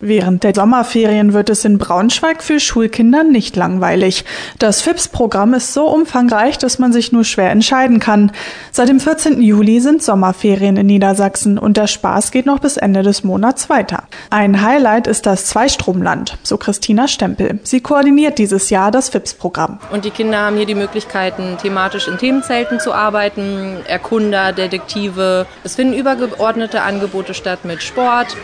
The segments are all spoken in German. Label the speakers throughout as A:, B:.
A: Während der Sommerferien wird es in Braunschweig für Schulkinder nicht langweilig. Das FIPS-Programm ist so umfangreich, dass man sich nur schwer entscheiden kann. Seit dem 14. Juli sind Sommerferien in Niedersachsen und der Spaß geht noch bis Ende des Monats weiter. Ein Highlight ist das Zweistromland, so Christina Stempel. Sie koordiniert dieses Jahr das FIPS-Programm.
B: Und die Kinder haben hier die Möglichkeiten, thematisch in Themenzelten zu arbeiten, Erkunder, Detektive. Es finden übergeordnete Angebote statt mit Sport,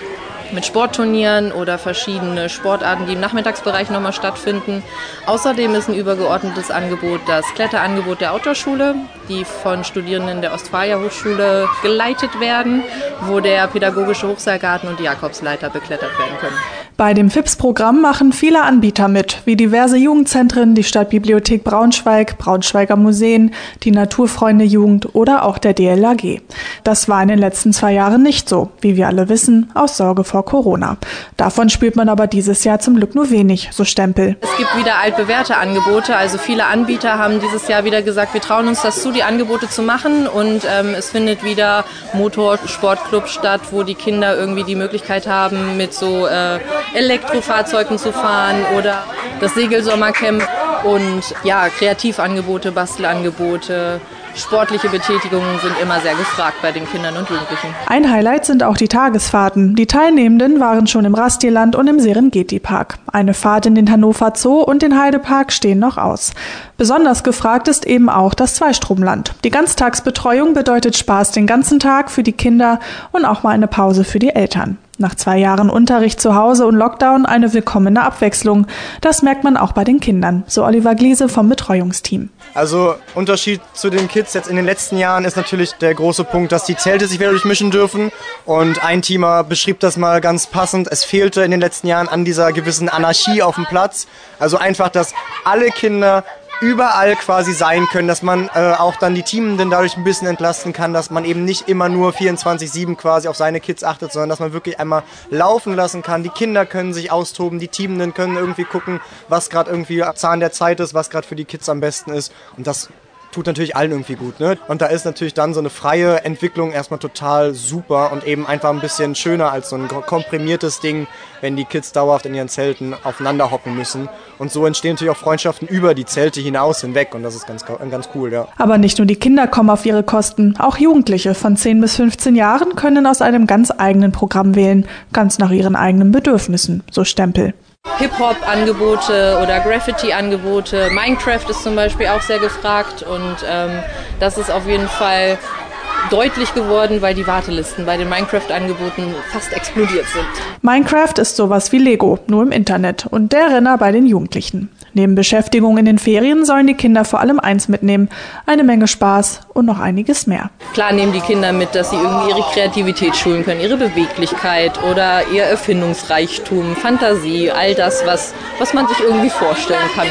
B: mit Sportturnieren oder verschiedene Sportarten, die im Nachmittagsbereich nochmal stattfinden. Außerdem ist ein übergeordnetes Angebot das Kletterangebot der Outdoor-Schule, die von Studierenden der Ostfalia Hochschule geleitet werden, wo der pädagogische Hochseilgarten und die Jakobsleiter beklettert werden können.
A: Bei dem FIPS-Programm machen viele Anbieter mit, wie diverse Jugendzentren, die Stadtbibliothek Braunschweig, Braunschweiger Museen, die Naturfreunde Jugend oder auch der DLAG. Das war in den letzten zwei Jahren nicht so, wie wir alle wissen, aus Sorge vor Corona. Davon spürt man aber dieses Jahr zum Glück nur wenig, so Stempel.
B: Es gibt wieder altbewährte Angebote, also viele Anbieter haben dieses Jahr wieder gesagt, wir trauen uns das zu, die Angebote zu machen und ähm, es findet wieder Motorsportclub statt, wo die Kinder irgendwie die Möglichkeit haben, mit so äh, Elektrofahrzeugen zu fahren oder das Segelsommercamp und ja, Kreativangebote, Bastelangebote, sportliche Betätigungen sind immer sehr gefragt bei den Kindern und Jugendlichen.
A: Ein Highlight sind auch die Tagesfahrten. Die Teilnehmenden waren schon im Rastierland und im Serengeti-Park. Eine Fahrt in den Hannover Zoo und den Heidepark stehen noch aus. Besonders gefragt ist eben auch das Zweistromland. Die Ganztagsbetreuung bedeutet Spaß den ganzen Tag für die Kinder und auch mal eine Pause für die Eltern. Nach zwei Jahren Unterricht zu Hause und Lockdown eine willkommene Abwechslung. Das merkt man auch bei den Kindern, so Oliver Gliese vom Betreuungsteam.
C: Also Unterschied zu den Kids jetzt in den letzten Jahren ist natürlich der große Punkt, dass die Zelte sich wieder durchmischen dürfen. Und ein Teamer beschrieb das mal ganz passend. Es fehlte in den letzten Jahren an dieser gewissen Anarchie auf dem Platz. Also einfach, dass alle Kinder überall quasi sein können, dass man äh, auch dann die Teamenden dadurch ein bisschen entlasten kann, dass man eben nicht immer nur 24-7 quasi auf seine Kids achtet, sondern dass man wirklich einmal laufen lassen kann. Die Kinder können sich austoben, die Teamenden können irgendwie gucken, was gerade irgendwie Zahn der Zeit ist, was gerade für die Kids am besten ist. Und das tut natürlich allen irgendwie gut. Ne? Und da ist natürlich dann so eine freie Entwicklung erstmal total super und eben einfach ein bisschen schöner als so ein komprimiertes Ding, wenn die Kids dauerhaft in ihren Zelten aufeinander hocken müssen. Und so entstehen natürlich auch Freundschaften über die Zelte hinaus hinweg und das ist ganz, ganz cool, ja.
A: Aber nicht nur die Kinder kommen auf ihre Kosten, auch Jugendliche von 10 bis 15 Jahren können aus einem ganz eigenen Programm wählen, ganz nach ihren eigenen Bedürfnissen, so Stempel.
B: Hip-Hop-Angebote oder Graffiti-Angebote. Minecraft ist zum Beispiel auch sehr gefragt und ähm, das ist auf jeden Fall deutlich geworden, weil die Wartelisten bei den Minecraft-Angeboten fast explodiert sind.
A: Minecraft ist sowas wie Lego, nur im Internet und der Renner bei den Jugendlichen. Neben Beschäftigung in den Ferien sollen die Kinder vor allem eins mitnehmen, eine Menge Spaß und noch einiges mehr.
B: Klar nehmen die Kinder mit, dass sie irgendwie ihre Kreativität schulen können, ihre Beweglichkeit oder ihr Erfindungsreichtum, Fantasie, all das, was, was man sich irgendwie vorstellen kann,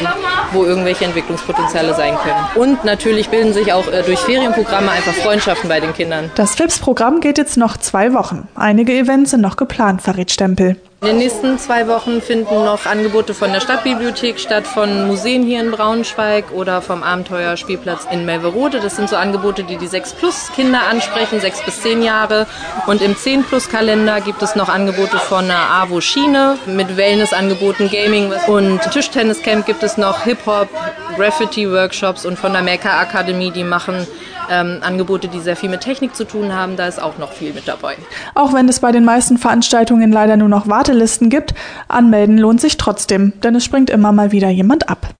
B: wo irgendwelche Entwicklungspotenziale sein können. Und natürlich bilden sich auch äh, durch Ferienprogramme einfach Freundschaften bei den Kindern.
A: Das FIPS-Programm geht jetzt noch zwei Wochen. Einige Events sind noch geplant, verrät Stempel.
B: In den nächsten zwei Wochen finden noch Angebote von der Stadtbibliothek statt, von Museen hier in Braunschweig oder vom Abenteuerspielplatz in Melverode. Das sind so Angebote, die die 6-Plus-Kinder ansprechen, 6 bis 10 Jahre. Und im 10-Plus-Kalender gibt es noch Angebote von der AWO Schiene mit Wellness-Angeboten, Gaming und Tischtenniscamp gibt es noch Hip-Hop, Graffiti-Workshops und von der Maker Akademie, die machen ähm, Angebote, die sehr viel mit Technik zu tun haben. Da ist auch noch viel mit dabei.
A: Auch wenn es bei den meisten Veranstaltungen leider nur noch Wartelisten gibt, anmelden lohnt sich trotzdem, denn es springt immer mal wieder jemand ab.